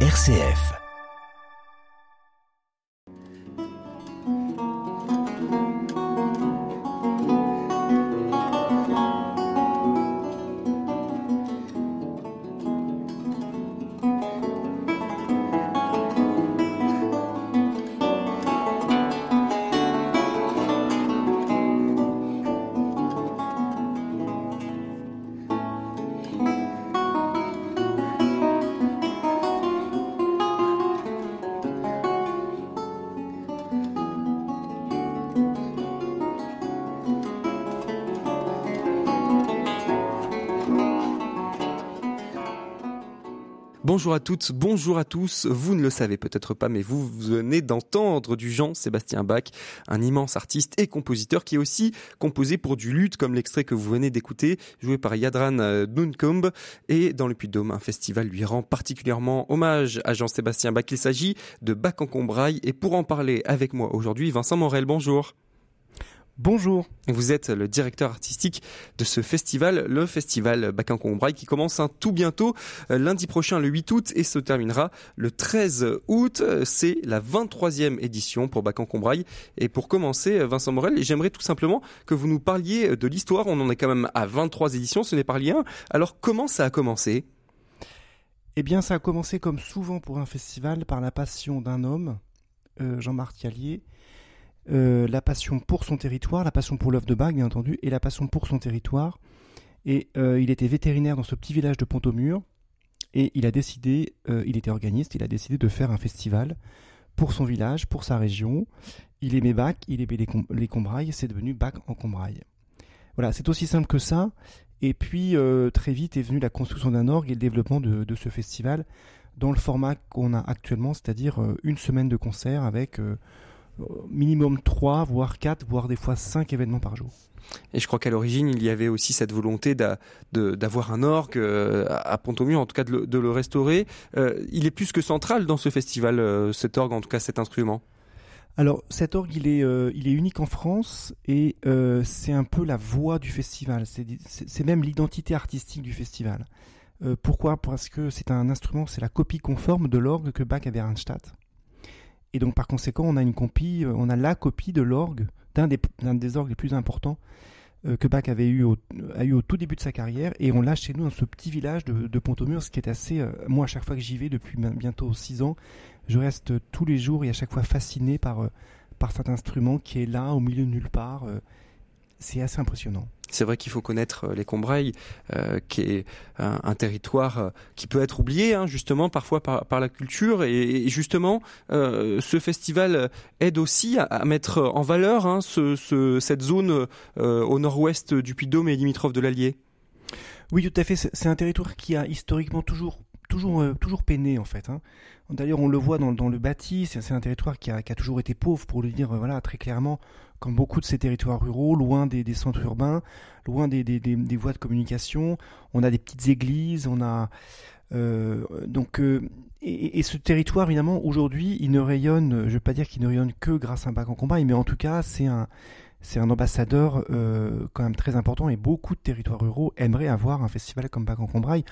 RCF. Bonjour à toutes, bonjour à tous. Vous ne le savez peut-être pas, mais vous venez d'entendre du Jean-Sébastien Bach, un immense artiste et compositeur qui est aussi composé pour du luth, comme l'extrait que vous venez d'écouter, joué par Yadran euh, Nunkomb. Et dans le Puy-de-Dôme, un festival lui rend particulièrement hommage à Jean-Sébastien Bach. Il s'agit de Bach en Combraille. Et pour en parler avec moi aujourd'hui, Vincent Morel, bonjour. Bonjour. Vous êtes le directeur artistique de ce festival, le festival Bac Combraille, qui commence un tout bientôt, euh, lundi prochain, le 8 août, et se terminera le 13 août. C'est la 23e édition pour Bac Combraille. Et pour commencer, Vincent Morel, j'aimerais tout simplement que vous nous parliez de l'histoire. On en est quand même à 23 éditions, ce n'est pas rien. Alors comment ça a commencé? Eh bien, ça a commencé comme souvent pour un festival par la passion d'un homme, euh, Jean-Marc Callier, euh, la passion pour son territoire, la passion pour l'œuvre de Bach, bien entendu, et la passion pour son territoire. Et euh, il était vétérinaire dans ce petit village de Pont-au-Mur, et il a décidé, euh, il était organiste, il a décidé de faire un festival pour son village, pour sa région. Il aimait Bach, il aimait les, les Combrailles, c'est devenu Bach en Combraille. Voilà, c'est aussi simple que ça. Et puis très vite est venue la construction d'un orgue et le développement de, de, ce festival dans le format qu'on a actuellement, c'est-à-dire une semaine de concert avec minimum 3, voire 4, voire des fois 5 événements par jour. Et je crois qu'à l'origine, il y avait aussi cette volonté d'avoir un orgue euh, à Pont-au-Mur, en tout cas de le, de le restaurer. Euh, il est plus que central dans ce festival, euh, cet orgue, en tout cas cet instrument? Alors cet orgue, il est, il est unique en France et c'est un peu la voix du festival. C'est même l'identité artistique du festival. pourquoi? Parce que c'est un instrument, c'est la copie conforme de l'orgue que Bach avait à Reinstadt. Et donc par conséquent, on a une copie, euh, on a la copie de l'orgue, d'un des, des orgues les plus importants euh, que Bach avait eu au, a eu au tout début de sa carrière, et on l'a chez nous dans ce petit village de, Pont-au-Mur, ce qui est assez... Euh, moi, à chaque fois que j'y vais, depuis bientôt six ans, je reste tous les jours et à chaque fois fasciné par, par cet instrument qui est là, au milieu de nulle part. C'est assez impressionnant. C'est vrai qu'il faut connaître euh, les Combrailles, euh, qui est un, territoire euh, qui peut être oublié, hein, justement, parfois par, la culture. Et, justement, ce festival aide aussi à, mettre en valeur hein, cette zone au nord-ouest du Puy-de-Dôme et limitrophe de l'Allier. Oui, tout à fait. C'est un territoire qui a historiquement toujours toujours toujours peiné en fait. Hein. D'ailleurs, on le voit dans, le bâti. C'est un territoire qui a, toujours été pauvre, pour le dire voilà très clairement comme beaucoup de ces territoires ruraux, loin des, centres urbains, loin des, voies de communication. On a des petites églises, on a euh, donc euh, et, ce territoire évidemment aujourd'hui il ne rayonne, je ne veux pas dire qu'il ne rayonne que grâce à un bac en combat, mais en tout cas c'est un c'est un ambassadeur euh, quand même très important et beaucoup de territoires ruraux aimeraient avoir un festival comme Bac en Combraille.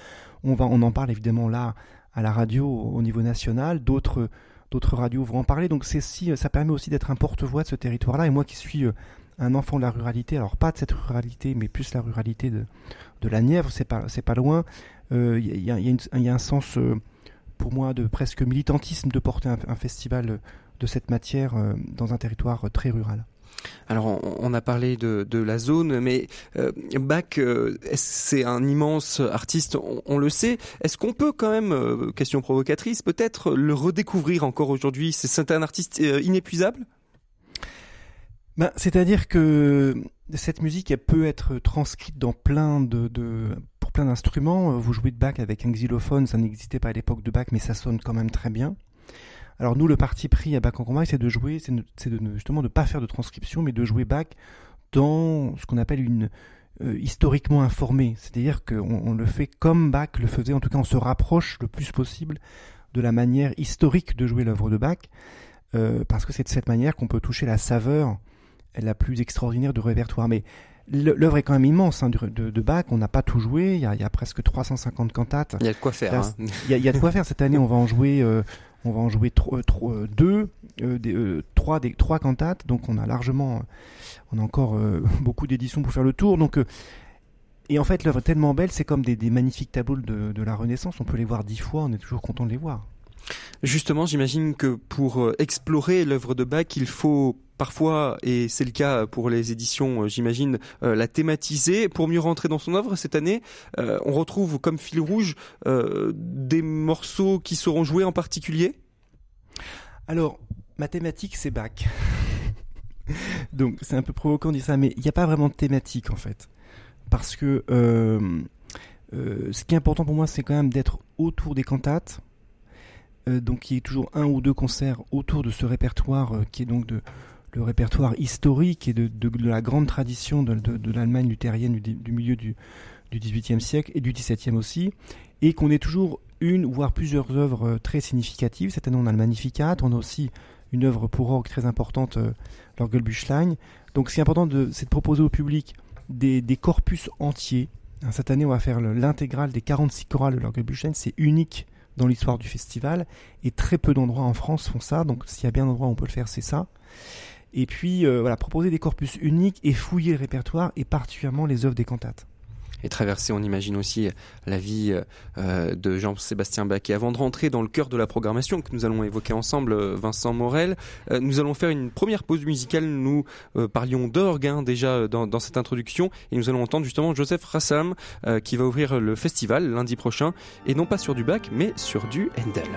On va en parle évidemment là à la radio au niveau national, d'autres radios vont en parler. Donc si, ça permet aussi d'être un porte-voix de ce territoire-là. Et moi qui suis euh, un enfant de la ruralité, alors pas de cette ruralité, mais plus la ruralité de, la Nièvre, c'est pas, c'est pas loin. Il y, a, y, a un sens euh, pour moi de presque militantisme de porter un festival de cette matière dans un territoire très rural. Alors on, a parlé de, la zone, mais euh, Bach, euh, c'est un immense artiste, on, le sait. Est-ce qu'on peut quand même, euh, question provocatrice, peut-être le redécouvrir encore aujourd'hui? C'est un artiste inépuisable? Ben, C'est-à-dire que cette musique, peut être transcrite dans plein de, pour plein d'instruments. Vous jouez de Bach avec un xylophone, ça n'existait pas à l'époque de Bach, mais ça sonne quand même très bien. Alors nous, le parti pris à Bach en combat, c'est de jouer, c'est de, justement de pas faire de transcription, mais de jouer Bach dans ce qu'on appelle une euh, historiquement informé. C'est-à-dire qu'on on le fait comme Bach le faisait, en tout cas on se rapproche le plus possible de la manière historique de jouer l'œuvre de Bach, euh, parce que c'est de cette manière qu'on peut toucher la saveur la plus extraordinaire de répertoire. Mais l'œuvre est quand même immense hein, de, de, Bach. On n'a pas tout joué. Il y, a, il y, a, presque 350 cantates. Il y a de quoi faire. Hein. il, y a, il, y a, de quoi faire. Cette année, on va en jouer. Euh, on va en jouer euh, euh, deux, des, trois, des, trois cantates. Donc, on a largement, on a encore beaucoup d'éditions pour faire le tour. Donc, et en fait, l'œuvre est tellement belle, c'est comme des, magnifiques tableaux de la Renaissance. On peut les voir dix fois. On est toujours content de les voir. Justement, j'imagine que pour explorer l'œuvre de Bach, il faut parfois, et c'est le cas pour les éditions, euh, j'imagine, euh, la thématiser. Pour mieux rentrer dans son œuvre cette année, euh, on retrouve comme fil rouge des morceaux qui seront joués en particulier? Alors, mathématiques, c'est Bach. Donc, c'est un peu provocant de dire ça, mais il n'y a pas vraiment de thématique en fait. Parce que ce qui est important pour moi, c'est quand même d'être autour des cantates. Donc, il y ait toujours un ou deux concerts autour de ce répertoire qui est donc le répertoire historique et de, la grande tradition de, l'Allemagne luthérienne du, milieu du, XVIIIe siècle et du XVIIe aussi, et qu'on ait toujours une, voire plusieurs œuvres euh, très significatives. Cette année, on a le Magnificat, on a aussi une œuvre pour orgue très importante, euh, l'Orgelbüchlein. Donc, ce qui est important, c'est de proposer au public des, corpus entiers. Hein, cette année, on va faire l'intégrale des 46 chorales de l'Orgelbüchlein. C'est unique dans l'histoire du festival, et très peu d'endroits en France font ça. Donc, s'il y a bien un endroit où on peut le faire, c'est ça. Et puis, euh, voilà, proposer des corpus uniques et fouiller le répertoire, et particulièrement les œuvres des cantates et traverser, on imagine aussi la vie euh, de Jean-Sébastien Bach. Et avant de rentrer dans le cœur de la programmation que nous allons évoquer ensemble, euh, Vincent Morel, nous allons faire une première pause musicale. Nous parlions d'orgue hein, déjà dans, dans, cette introduction, et nous allons entendre justement Joseph Rassam qui va ouvrir le festival lundi prochain, et non pas sur du Bach, mais sur du Handel.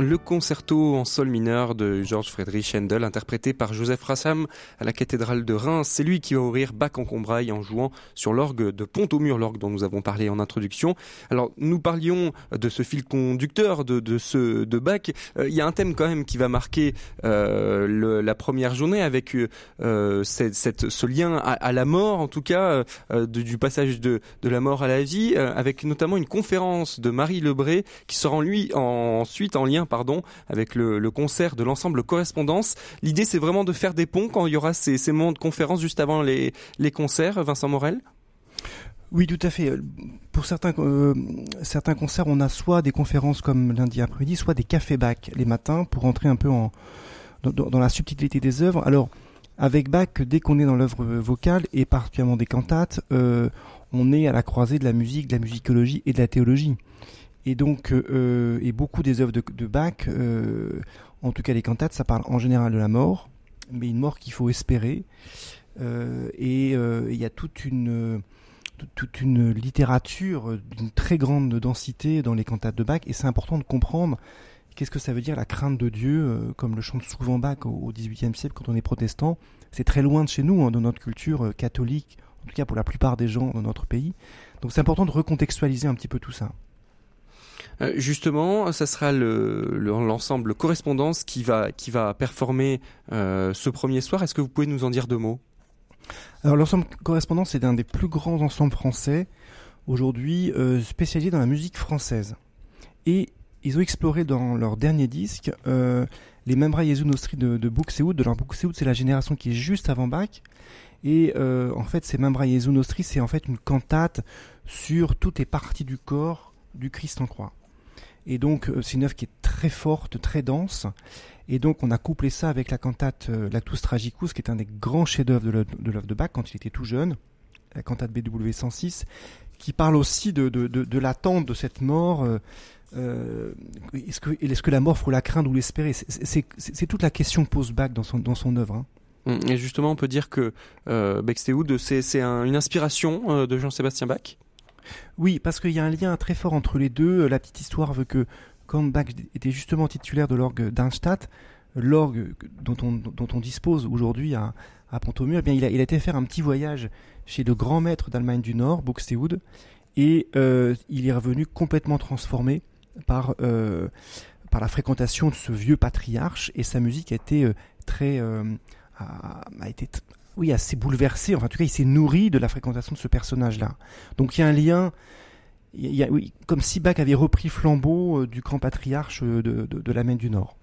Le concerto en sol mineur de George Friedrich Handel, interprété par Joseph Rassam à la cathédrale de Reims. C'est lui qui va ouvrir Bach en Combraille en jouant sur l'orgue de Pont-au-Mur, l'orgue dont nous avons parlé en introduction. Alors, nous parlions de ce fil conducteur de, de ce de Bach. Euh, il y a un thème quand même qui va marquer euh, la première journée avec euh, cette, ce lien à, la mort, en tout cas, du passage de, de la mort à la vie, avec notamment une conférence de Marie Lebré qui sera en lui en, ensuite en lien avec le, concert de l'ensemble Correspondance. L'idée, c'est vraiment de faire des ponts quand il y aura ces, moments de conférence juste avant les, concerts, Vincent Morel? Oui, tout à fait. Pour certains, euh, certains concerts, on a soit des conférences comme lundi après-midi, soit des cafés bac les matins pour entrer un peu dans la subtilité des œuvres. Alors, avec Bach, dès qu'on est dans l'œuvre vocale, et particulièrement des cantates, euh, on est à la croisée de la musique, de la musicologie et de la théologie. Et donc, euh, et beaucoup des œuvres de, Bach, euh, en tout cas les cantates, ça parle en général de la mort, mais une mort qu'il faut espérer. Euh, et euh, il y a toute une littérature d'une très grande densité dans les cantates de Bach, et c'est important de comprendre qu'est-ce que ça veut dire la crainte de Dieu, euh, comme le chante souvent Bach au XVIIIe siècle quand on est protestant. C'est très loin de chez nous, hein, de notre culture euh, catholique, en tout cas pour la plupart des gens dans notre pays. Donc c'est important de recontextualiser un petit peu tout ça. Euh, justement, ça sera l'ensemble le, correspondance qui va, performer euh, ce premier soir. Est-ce que vous pouvez nous en dire deux mots? Alors l'ensemble correspondance est un des plus grands ensembles français aujourd'hui euh, spécialisé dans la musique française. Et ils ont exploré dans leur dernier disque euh, les Membra Jesu Nostri de, de. De leur c'est la génération qui est juste avant Bach. Et en fait, ces Membra Jesu Nostri, c'est en fait une cantate sur toutes les parties du corps du Christ en croix. Et donc, euh, c'est une œuvre qui est très forte, très dense. Et donc, on a couplé ça avec la cantate euh, Lactus Tragicus, qui est un des grands chefs-d'œuvre de l'œuvre de Bach quand il était tout jeune, la cantate BW 106, qui parle aussi de, de, de, l'attente de cette mort. Euh, est-ce que, est que la mort faut la craindre ou l'espérer? C'est toute la question que pose Bach dans son, dans son œuvre. Hein. Et justement, on peut dire que euh, Bextehude, c'est un, une inspiration de Jean-Sébastien Bach? Oui, parce qu'il y a un lien très fort entre les deux. La petite histoire veut que, quand Bach était justement titulaire de l'orgue d'Arnstadt, l'orgue dont on, dont on dispose aujourd'hui à, à Pont-au-Mur, eh bien, il a, il a été faire un petit voyage chez le grand maître d'Allemagne du Nord, Buxtehude, et euh, il est revenu complètement transformé par, euh, par la fréquentation de ce vieux patriarche, et sa musique a été euh, très... a, a, été oui, assez bouleversée, enfin en tout cas il s'est nourri de la fréquentation de ce personnage-là. Donc il y a un lien... Il y a, oui, comme si Bach avait repris flambeau du grand patriarche de, de, de l'Allemagne du Nord.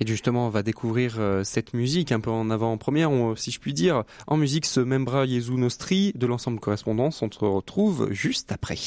Et justement, on va découvrir euh, cette musique un peu en avant-première, si je puis dire. En musique, ce Membra Jesu Nostri de l'ensemble correspondance, on se retrouve juste après.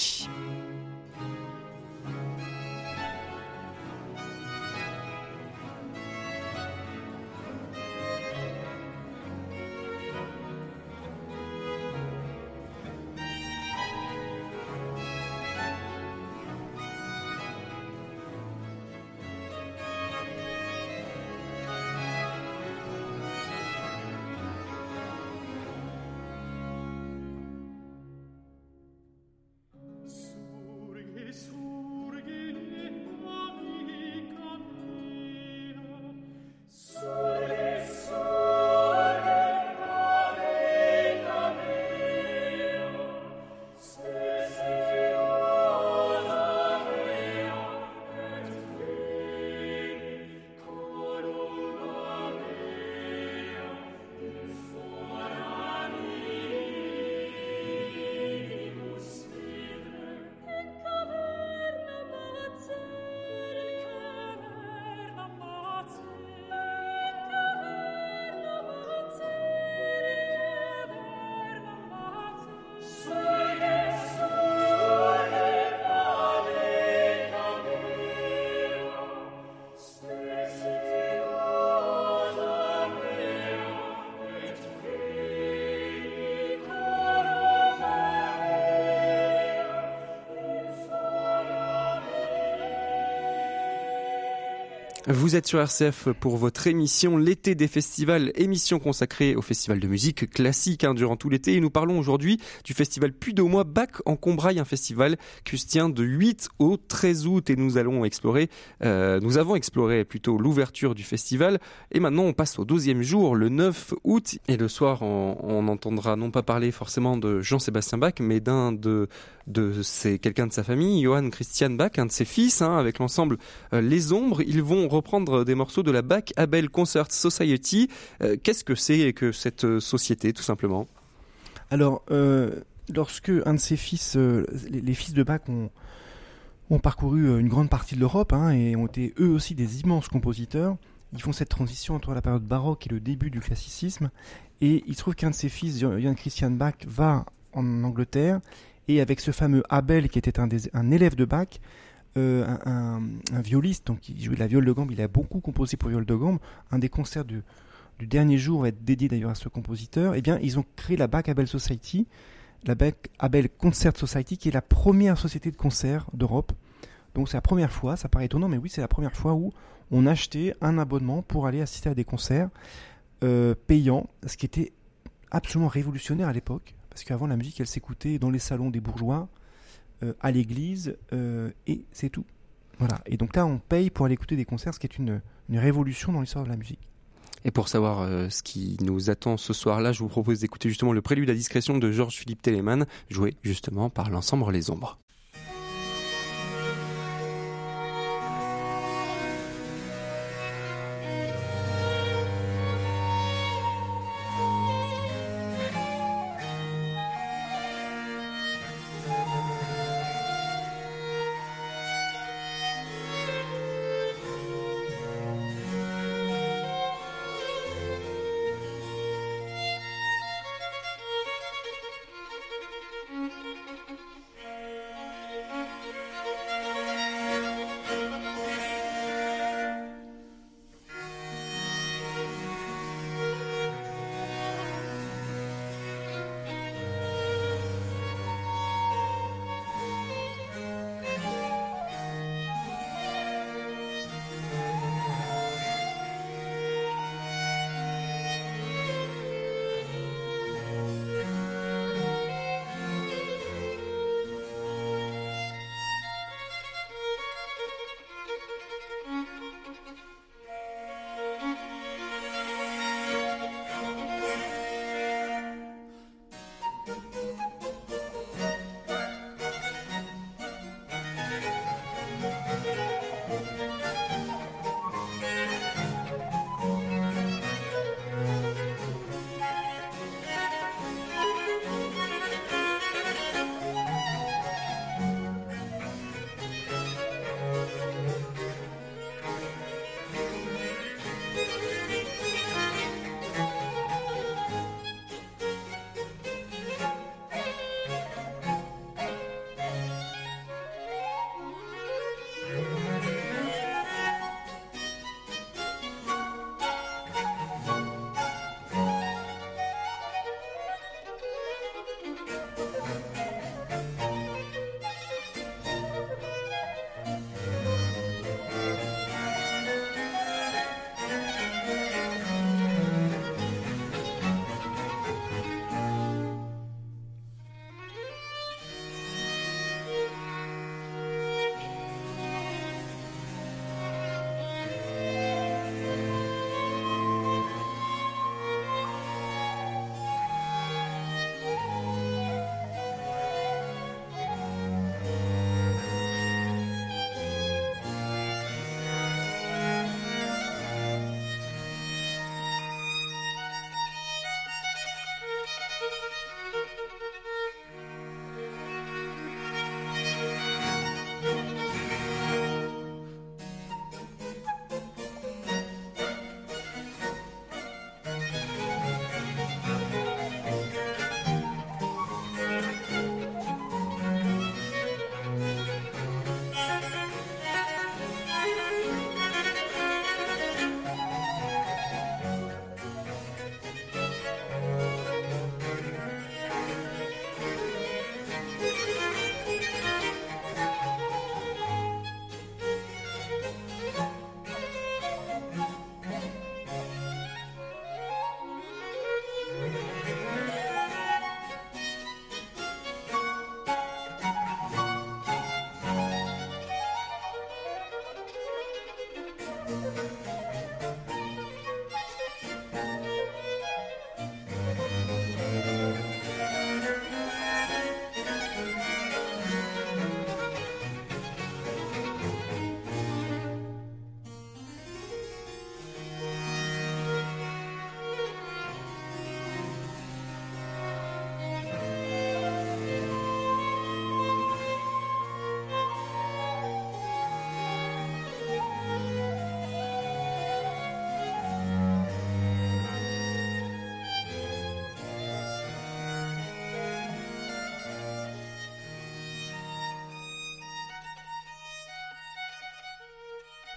Vous êtes sur RCF pour votre émission L'été des festivals, émission consacrée au festival de musique classique hein, durant tout l'été. Et nous parlons aujourd'hui du festival Puy de Mois Bac en Combraille, un festival qui se tient de 8 au 13 août. Et nous allons explorer, euh, nous avons exploré plutôt l'ouverture du festival. Et maintenant, on passe au 12e jour, le 9 août. Et le soir, on, entendra non pas parler forcément de Jean-Sébastien Bach, mais d'un de, de c'est quelqu'un de sa famille, Johann Christian Bach, un de ses fils, hein, avec l'ensemble euh, Les Ombres. Ils vont reprendre des morceaux de la Bach Abel Concert Society. Euh, Qu'est-ce que c'est que cette euh, société, tout simplement? Alors, euh, lorsque un de ses fils, les, fils de Bach ont, parcouru une grande partie de l'Europe hein, et ont été eux aussi des immenses compositeurs, ils font cette transition entre la période baroque et le début du classicisme. Et il se trouve qu'un de ses fils, Johann Christian Bach, va en Angleterre et avec ce fameux Abel qui était un élève de Bach, euh, un, violiste, donc il jouait de la viole de gambe, il a beaucoup composé pour viole de gambe. Un des concerts du, dernier jour va être dédié d'ailleurs à ce compositeur. Eh bien, ils ont créé la Bach Abel Society, la Bach Abel Concert Society, qui est la première société de concert d'Europe. Donc c'est la première fois, ça paraît étonnant, mais oui, c'est la première fois où on achetait un abonnement pour aller assister à des concerts euh, payants, ce qui était absolument révolutionnaire à l'époque, parce qu'avant la musique, elle s'écoutait dans les salons des bourgeois, à l'église, euh, et c'est tout. Voilà. Et donc là, on paye pour aller écouter des concerts, ce qui est une, une révolution dans l'histoire de la musique. Et pour savoir euh, ce qui nous attend ce soir-là, je vous propose d'écouter justement le prélude à discrétion de Georges-Philippe Telemann, joué justement par l'ensemble Les Ombres.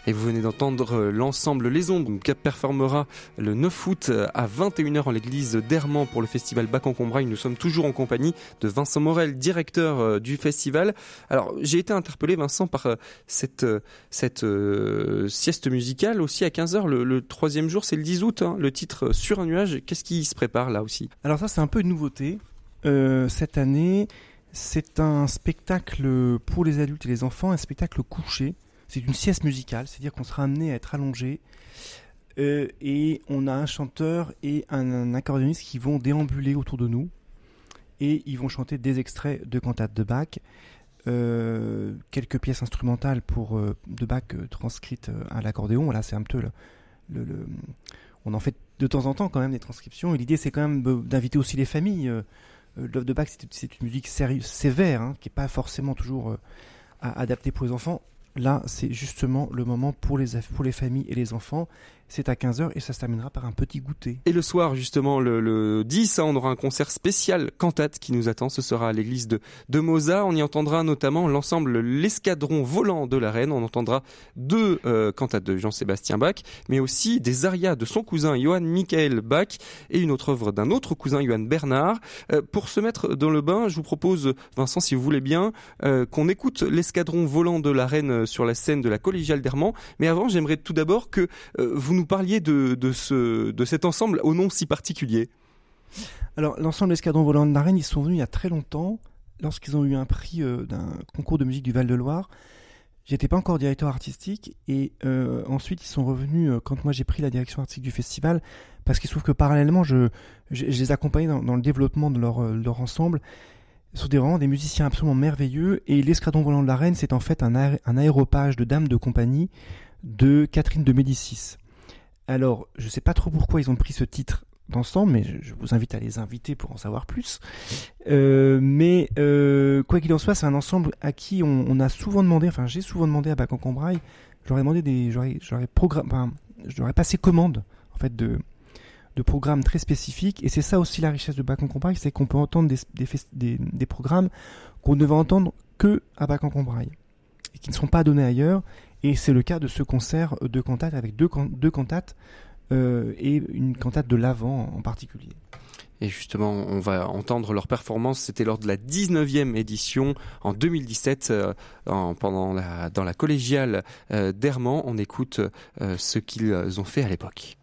Et vous venez d'entendre euh, l'ensemble Les Ombres qui performera le 9 août euh, à 21h en l'église d'Hermant pour le festival Bac en Combraille. Nous sommes toujours en compagnie de Vincent Morel, directeur euh, du festival. Alors, j'ai été interpellé, Vincent, par cette, cette sieste musicale aussi à 15h. Le, troisième jour, c'est le 10 août, hein, le titre Sur un nuage. Qu'est-ce qui se prépare là aussi? Alors ça, c'est un peu une nouveauté. cette année, c'est un spectacle pour les adultes et les enfants, un spectacle couché c'est une sieste musicale, c'est-à-dire qu'on sera amené à être allongé euh, et on a un chanteur et un, accordéoniste qui vont déambuler autour de nous et ils vont chanter des extraits de cantates de Bach, euh, quelques pièces instrumentales pour euh, de Bach transcrites à l'accordéon. Là, c'est un peu le, on en fait de temps en temps quand même des transcriptions. Et l'idée, c'est quand même d'inviter aussi les familles. L'œuvre de Bach, c'est une musique sévère, hein, qui n'est pas forcément toujours adaptée pour les enfants là, c'est justement le moment pour les, familles et les enfants. C'est à 15h et ça se terminera par un petit goûter. Et le soir, justement, le, 10, hein, on aura un concert spécial cantate qui nous attend. Ce sera à l'église de, de Moza. On y entendra notamment l'ensemble L'escadron volant de la reine. On entendra deux euh, cantates de Jean-Sébastien Bach, mais aussi des arias de son cousin Johann Michael Bach et une autre œuvre d'un autre cousin Johann Bernard. Euh, pour se mettre dans le bain, je vous propose, Vincent, si vous voulez bien, euh, qu'on écoute L'escadron volant de la reine sur la scène de la collégiale d'Hermant. Mais avant, j'aimerais tout d'abord que vous nous parliez de, de, ce, de cet ensemble au nom si particulier. Alors, l'ensemble des escadrons volants de la Reine, ils sont venus il y a très longtemps, lorsqu'ils ont eu un prix euh, d'un concours de musique du Val-de-Loire. J'étais pas encore directeur artistique et euh, ensuite ils sont revenus euh, quand moi j'ai pris la direction artistique du festival parce qu'il se trouve que parallèlement je, les accompagnais dans, le développement de leur, ensemble. Ce sont des, vraiment des musiciens absolument merveilleux et l'escadron volant de la reine c'est en fait un aéropage de dames de compagnie de Catherine de Médicis. Alors, je ne sais pas trop pourquoi ils ont pris ce titre d'ensemble, mais je, vous invite à les inviter pour en savoir plus. Euh, mais euh, quoi qu'il en soit, c'est un ensemble à qui on, a souvent demandé, enfin j'ai souvent demandé à Bacan Combraille, j'aurais demandé des, j'aurais, passé commande en fait de programmes très spécifiques, et c'est ça aussi la richesse de Bacan Combraille, c'est qu'on peut entendre des, des, programmes qu'on ne va entendre que à Bacan Combraille, et qui ne sont pas donnés ailleurs, et c'est le cas de ce concert de cantates avec deux, deux cantates euh, et une cantate de l'avant en particulier. Et justement, on va entendre leur performance. C'était lors de la 19e édition en 2017, euh, pendant la, dans la collégiale euh. On écoute ce qu'ils ont fait à l'époque.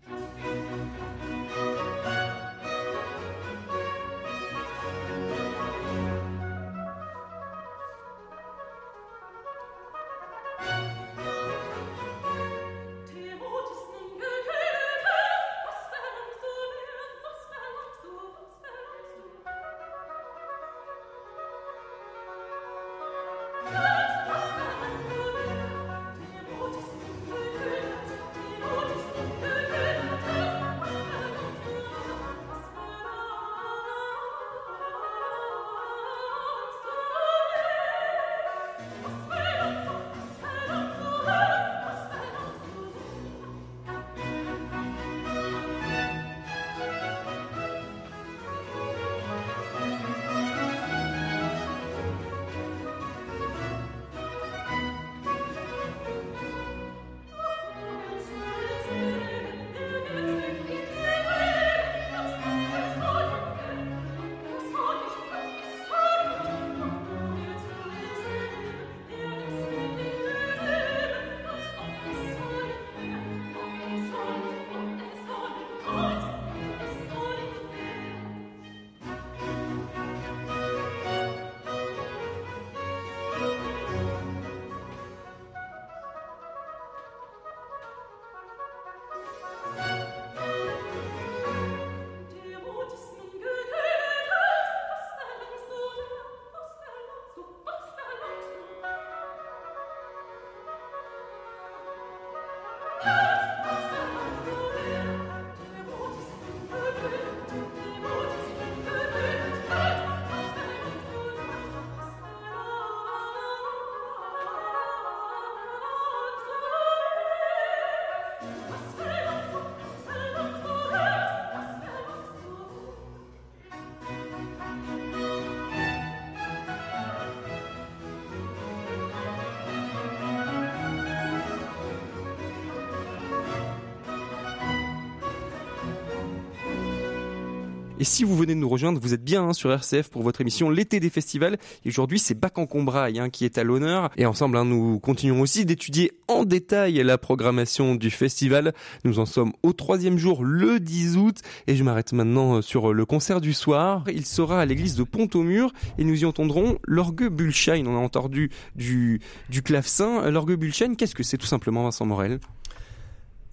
Et si vous venez de nous rejoindre, vous êtes bien hein, sur RCF pour votre émission L'été des festivals. Et aujourd'hui, c'est Bac en Combraille hein, qui est à l'honneur. Et ensemble, hein, nous continuons aussi d'étudier en détail la programmation du festival. Nous en sommes au troisième jour, le 10 août. Et je m'arrête maintenant euh, sur le concert du soir. Il sera à l'église de Pont-au-Mur et nous y entendrons l'orgue Bulschein. On a entendu du, du clavecin. L'orgue Bulschein, qu'est-ce que c'est tout simplement, Vincent Morel?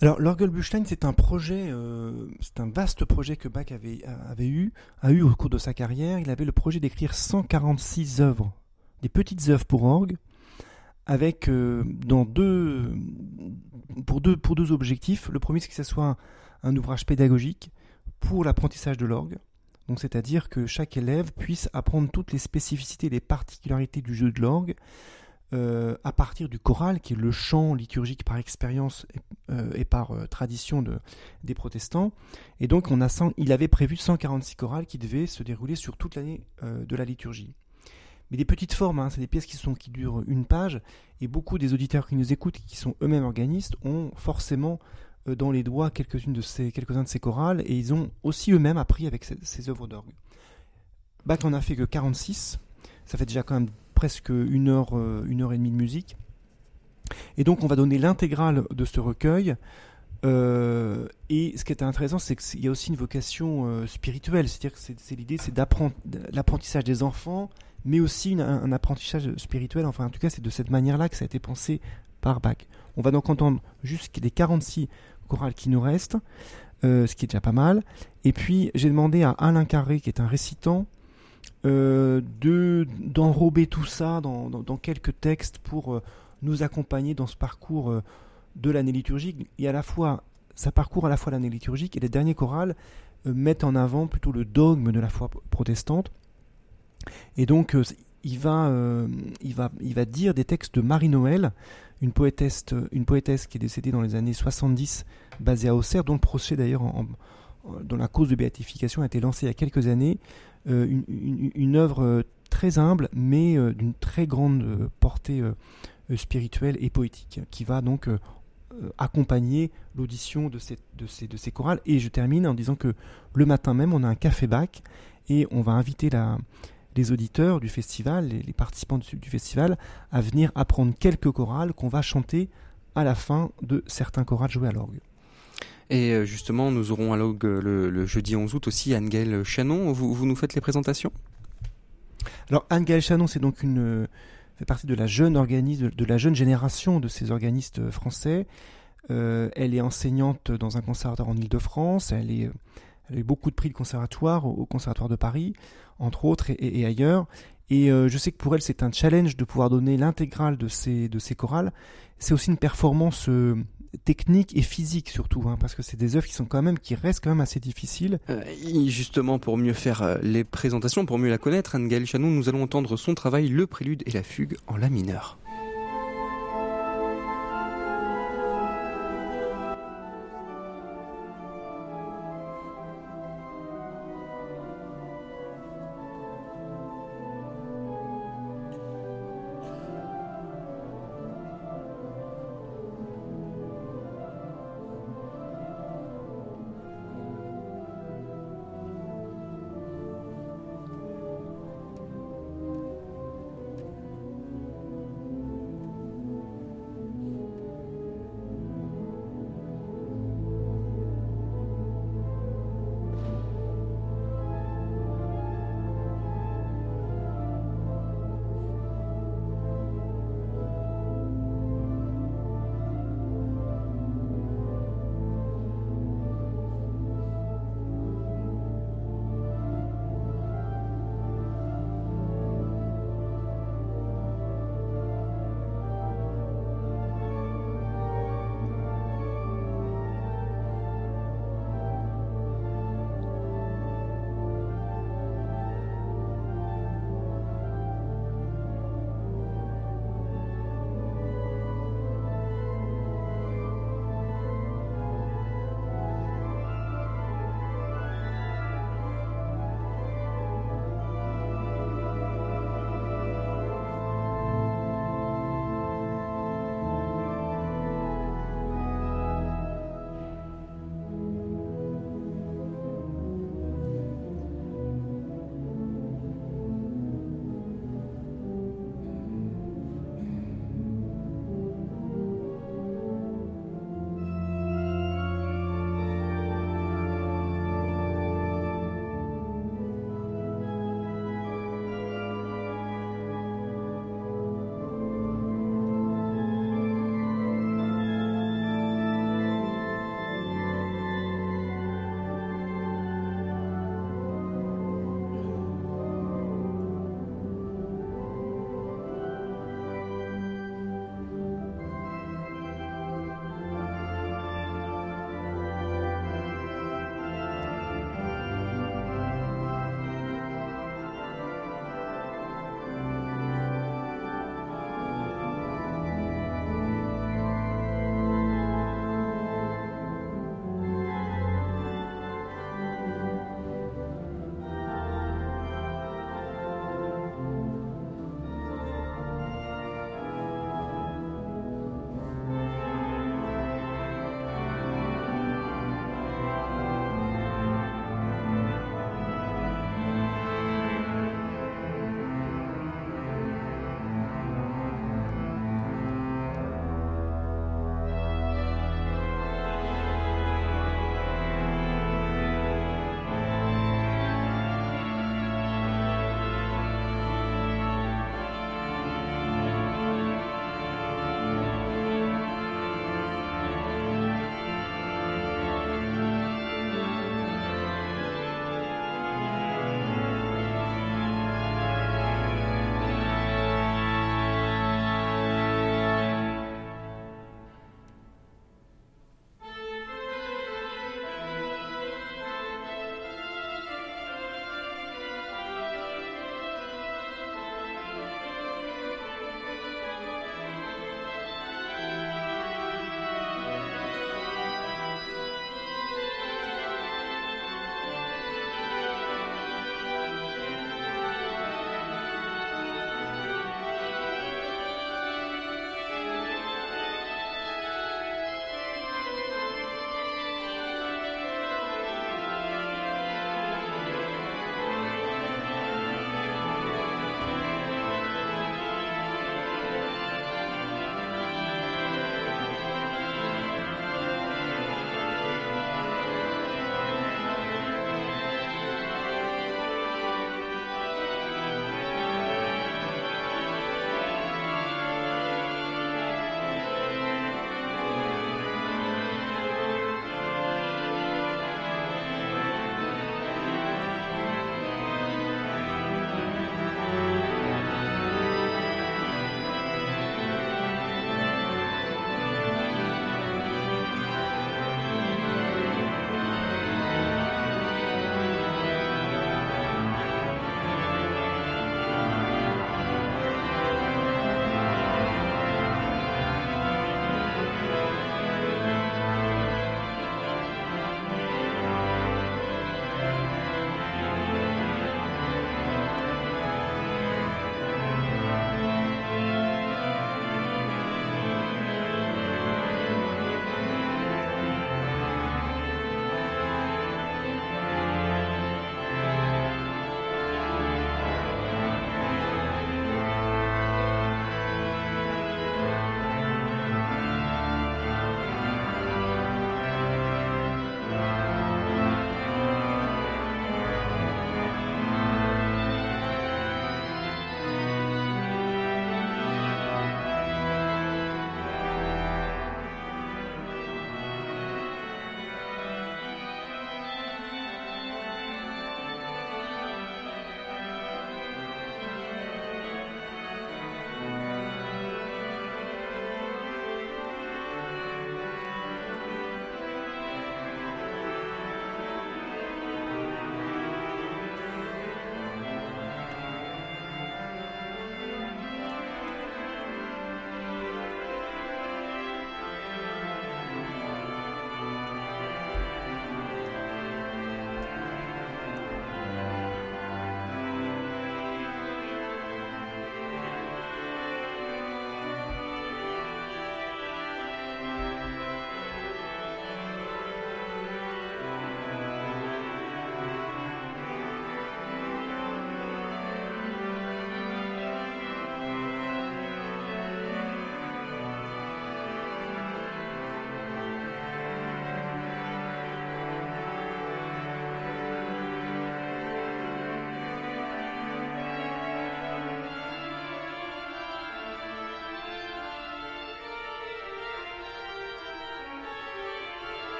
Alors, l'Orgelbüchlein, c'est un projet, euh, c'est un vaste projet que Bach avait, avait eu, a eu au cours de sa carrière. Il avait le projet d'écrire 146 œuvres, des petites œuvres pour orgue, avec euh, dans deux, pour deux, pour deux objectifs. Le premier, c'est que ce soit un, ouvrage pédagogique pour l'apprentissage de l'orgue. Donc, c'est-à-dire que chaque élève puisse apprendre toutes les spécificités, les particularités du jeu de l'orgue, euh, à partir du choral, qui est le chant liturgique par expérience et, euh, par euh, tradition de, des protestants. Et donc, on a il avait prévu 146 chorales qui devaient se dérouler sur toute l'année de la liturgie. Mais des petites formes, hein, c'est des pièces qui, sont, qui durent une page, et beaucoup des auditeurs qui nous écoutent, qui sont eux-mêmes organistes, ont forcément dans les doigts quelques-unes de ces, quelques-uns de ces chorales, et ils ont aussi eux-mêmes appris avec ces, ces œuvres d'orgue. Bach en a fait que 46, ça fait déjà quand même presque une heure, euh, une heure et demie de musique. Et donc on va donner l'intégrale de ce recueil. Euh, et ce qui est intéressant, c'est qu'il y a aussi une vocation euh, spirituelle. C'est-à-dire que c'est, l'idée, c'est l'apprentissage des enfants, mais aussi un, apprentissage spirituel. Enfin, en tout cas, c'est de cette manière-là que ça a été pensé par Bach. On va donc entendre jusqu'à les 46 chorales qui nous restent, ce qui est déjà pas mal. Et puis, j'ai demandé à Alain Carré, qui est un récitant, de d'enrober tout ça dans, dans, quelques textes pour euh, nous accompagner dans ce parcours euh, de l'année liturgique. Et à la fois, ça parcourt à la fois l'année liturgique et les derniers chorales mettent en avant plutôt le dogme de la foi protestante. Et donc, il va, il, va, il va dire des textes de Marie-Noël, une poétesse, une poétesse qui est décédée dans les années 70, basée à Auxerre, dont le procès d'ailleurs, dont la cause de béatification a été lancée il y a quelques années, euh, une, œuvre euh, très humble, mais euh, d'une très grande portée spirituelle et poétique, qui va donc accompagner l'audition de ces, chorales. Et je termine en disant que le matin même, on a un café bac et on va inviter les auditeurs du festival, les, participants du, du, festival, à venir apprendre quelques chorales qu'on va chanter à la fin de certains chorales joués à l'orgue. Et euh, justement, nous aurons à le, le, jeudi 11 août aussi Anne-Gaëlle Chanon. Vous, vous, nous faites les présentations? Alors Anne-Gaëlle Chanon, c'est donc une fait partie de la jeune organisme, de, la jeune génération de ces organistes français. Euh, elle est enseignante dans un conservatoire en Ile-de-France. Elle, elle a eu beaucoup de prix de conservatoire au, Conservatoire de Paris, entre autres, et, ailleurs. Et euh, je sais que pour elle, c'est un challenge de pouvoir donner l'intégrale de ces, de ces chorales. C'est aussi une performance technique et physique surtout, hein, parce que c'est des œuvres qui sont quand même, qui restent quand même assez difficiles. Euh, justement, pour mieux faire euh, les présentations, pour mieux la connaître, Anne-Gaëlle Chanon, nous allons entendre son travail, le prélude et la fugue en la mineur.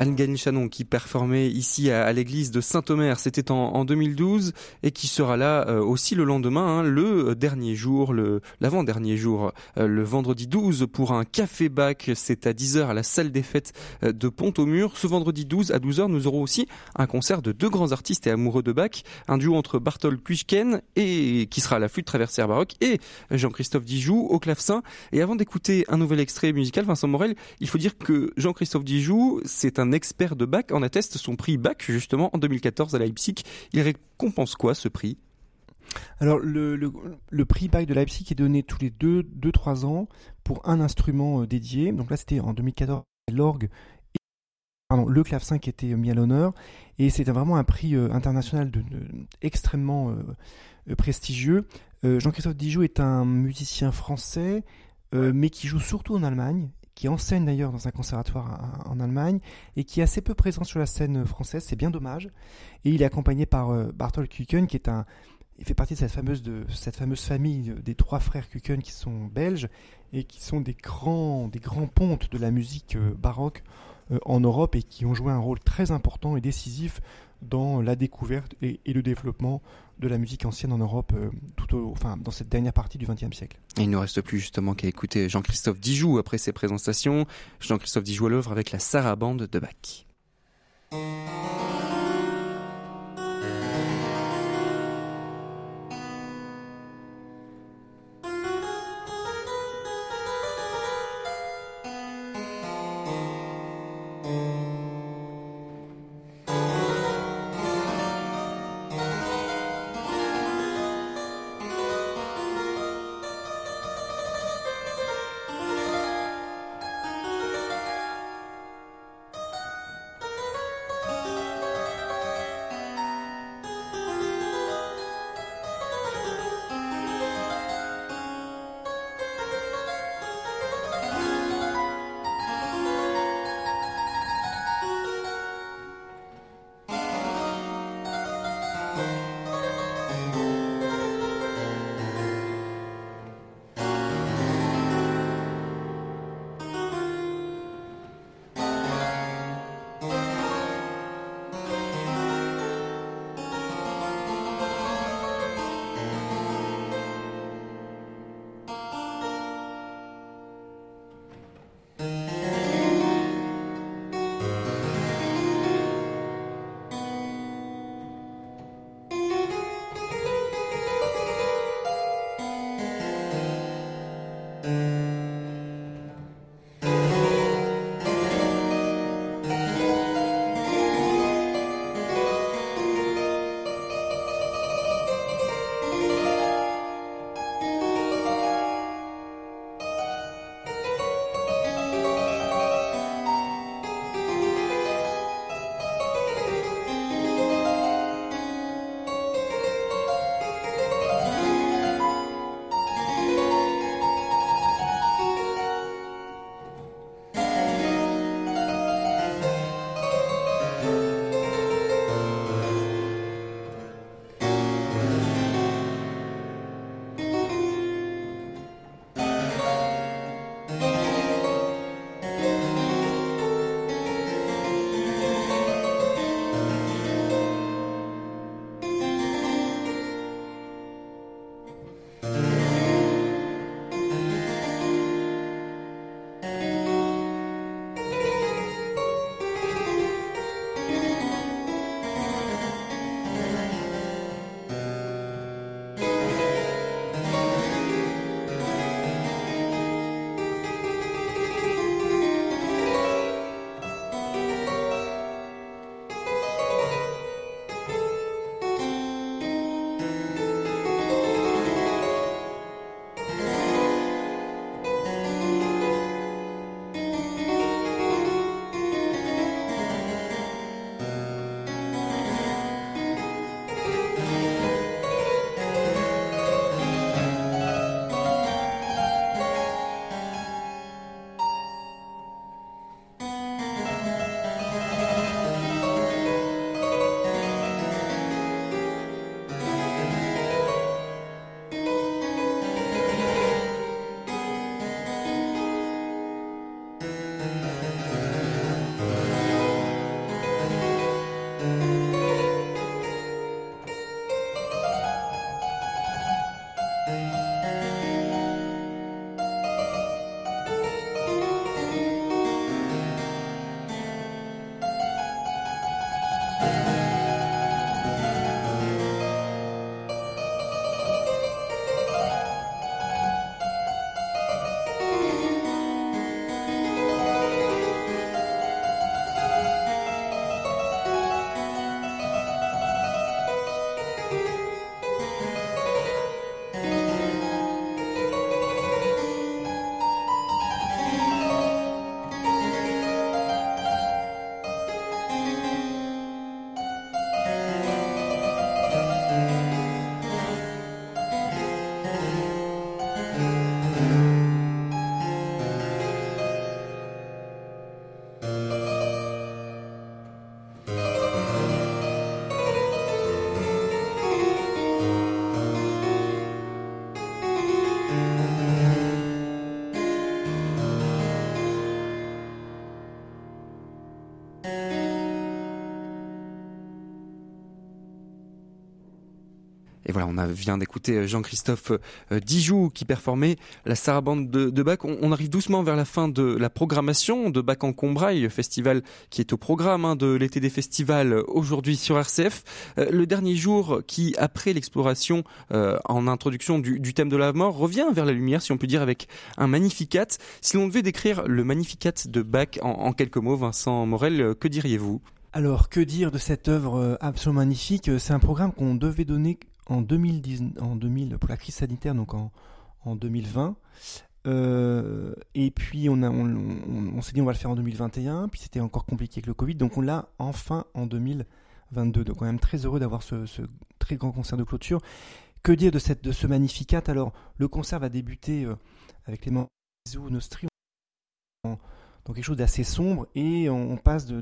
Anne Chanon qui performait ici à, l'église de Saint-Omer, c'était en, 2012 et qui sera là euh, aussi le lendemain, hein, le dernier jour, l'avant-dernier jour, euh, le vendredi 12 pour un café bac, c'est à 10h à la salle des fêtes euh, de Pont-au-Mur. Ce vendredi 12 à 12h, nous aurons aussi un concert de deux grands artistes et amoureux de Bach, un duo entre Bartol Kuichken et qui sera à la flûte traversière baroque et Jean-Christophe Dijoux au clavecin. Et avant d'écouter un nouvel extrait musical, Vincent Morel, il faut dire que Jean-Christophe Dijoux, c'est un expert de Bach, en atteste son prix Bach justement en 2014 à Leipzig. Il récompense quoi ce prix? Alors, le, le, prix Bach de Leipzig est donné tous les 2-3 ans pour un instrument euh, dédié. Donc là, c'était en 2014, l'orgue Pardon, le clavecin qui était mis à l'honneur et c'était vraiment un prix euh, international de, extrêmement euh, prestigieux. Jean-Christophe Dijoux est un musicien français mais qui joue surtout en Allemagne qui enseigne d'ailleurs dans un conservatoire en Allemagne et qui est assez peu présent sur la scène française, c'est bien dommage. Et il est accompagné par euh, Bartol Kuken, qui est un, il fait partie de cette fameuse, de cette fameuse famille des trois frères Kuken qui sont belges et qui sont des grands, des grands pontes de la musique euh, baroque euh, en Europe et qui ont joué un rôle très important et décisif dans la découverte et, le développement de la musique ancienne en Europe euh, tout au, enfin, dans cette dernière partie du XXe siècle. Il ne reste plus justement qu'à écouter Jean-Christophe Dijoux après ses présentations. Jean-Christophe Dijoux à l'œuvre avec la Sarabande de Bach. Et voilà, on vient d'écouter euh, Jean-Christophe euh, Dijoux qui performait la sarabande de, Bach. On, arrive doucement vers la fin de la programmation de Bach en Combraille, festival qui est au programme hein, de l'été des festivals euh, aujourd'hui sur RCF. le dernier jour qui, après l'exploration en introduction du, thème de la mort, revient vers la lumière, si on peut dire, avec un magnificat. Si l'on devait décrire le magnificat de Bach en quelques mots, Vincent Morel, que diriez-vous? Alors, que dire de cette œuvre absolument magnifique? C'est un programme qu'on devait donner en 2010, en 2000 pour la crise sanitaire, donc en, en 2020. Euh, et puis on, a, on, s'est dit on va le faire en 2021, puis c'était encore compliqué avec le Covid, donc on l'a enfin en 2022. Donc on est même très heureux d'avoir ce, très grand concert de clôture. Que dire de, cette, de ce magnificat? Alors le concert va débuter euh, avec les membres Nostri donc quelque chose d'assez sombre et on, passe de,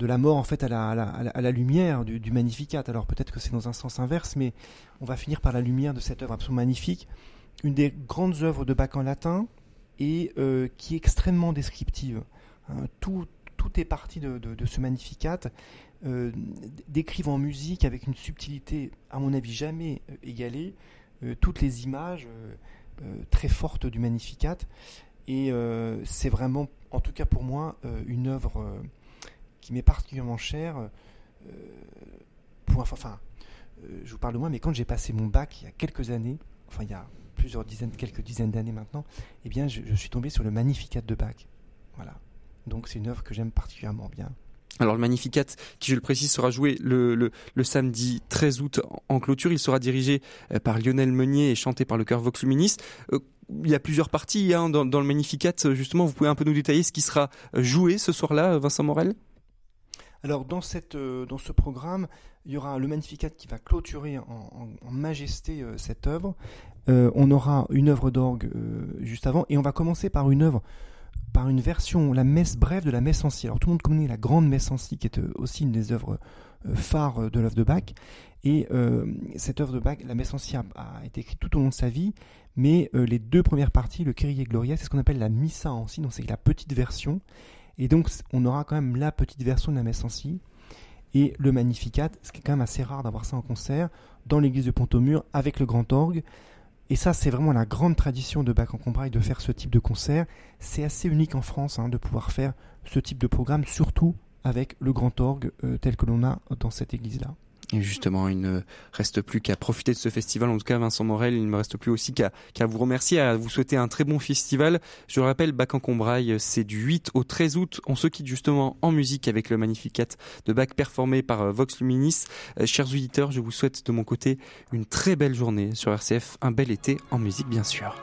la mort en fait à la, lumière du, Magnificat. Alors peut-être que c'est dans un sens inverse, mais on va finir par la lumière de cette œuvre absolument magnifique, une des grandes œuvres de Bach en latin et euh, qui est extrêmement descriptive. Hein. tout, est parti de, ce Magnificat, euh, décrivant en musique avec une subtilité, à mon avis, jamais euh, égalée, euh, toutes les images très fortes du Magnificat. Et euh, c'est vraiment, en tout cas pour moi, euh, une œuvre euh, qui m'est particulièrement chère. enfin, je vous parle de moi, mais quand j'ai passé mon bac il y a quelques années, enfin il y a plusieurs dizaines, quelques dizaines d'années maintenant, eh bien je, suis tombé sur le Magnificat de Bach. Voilà. Donc c'est une œuvre que j'aime particulièrement bien. Alors le Magnificat, qui je le précise, sera joué le, le, samedi 13 août en clôture. Il sera dirigé par Lionel Meunier et chanté par le chœur Vox Luminis il y a plusieurs parties hein, dans, le Magnificat. Justement, vous pouvez un peu nous détailler ce qui sera joué ce soir-là, Vincent Morel? Alors euh, dans ce programme, il y aura le Magnificat qui va clôturer en, majesté euh, cette œuvre. Euh, on aura une œuvre d'orgue juste avant et on va commencer par une œuvre, par une version, la messe brève de la messe ancienne. Alors tout le monde connaît la grande messe ancienne qui est aussi une des œuvres phares de l'œuvre de Bach. Et cette œuvre de Bach, la messe ancienne, a été écrite tout au long de sa vie, mais euh, les deux premières parties, le Kyrie Gloria, c'est ce qu'on appelle la Missa en si, donc c'est la petite version. Et donc on aura quand même la petite version de la messe en si. Et le Magnificat, ce qui est quand même assez rare d'avoir ça en concert, dans l'église de Pont-au-Mur, avec le grand orgue. Et ça, c'est vraiment la grande tradition de Bach en Combraille de faire ce type de concert. C'est assez unique en France hein, de pouvoir faire ce type de programme, surtout avec le grand orgue euh, tel que l'on a dans cette église-là. Et justement, il ne reste plus qu'à profiter de ce festival. En tout cas, Vincent Morel, il ne me reste plus aussi qu'à vous remercier, à vous souhaiter un très bon festival. Je le rappelle, Bac en Combraille, c'est du 8 au 13 août. On se quitte justement en musique avec le Magnificat de Bac performé par euh, Vox Luminis. Euh, chers auditeurs, je vous souhaite de mon côté une très belle journée sur RCF, un bel été en musique bien sûr.